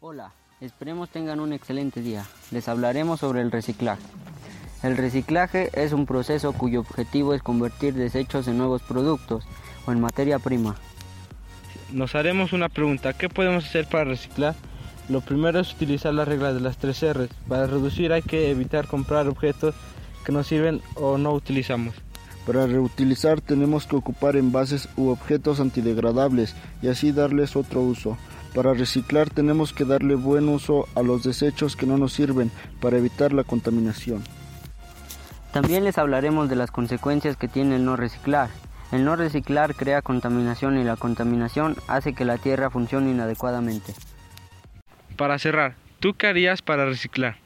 Hola, esperemos tengan un excelente día. Les hablaremos sobre el reciclaje. El reciclaje es un proceso cuyo objetivo es convertir desechos en nuevos productos o en materia prima. Nos haremos una pregunta, ¿qué podemos hacer para reciclar? Lo primero es utilizar las reglas de las tres R's. Para reducir hay que evitar comprar objetos que no sirven o no utilizamos. Para reutilizar tenemos que ocupar envases u objetos antidegradables y así darles otro uso. Para reciclar tenemos que darle buen uso a los desechos que no nos sirven para evitar la contaminación. También les hablaremos de las consecuencias que tiene el no reciclar. El no reciclar crea contaminación y la contaminación hace que la tierra funcione inadecuadamente. Para cerrar, ¿tú qué harías para reciclar?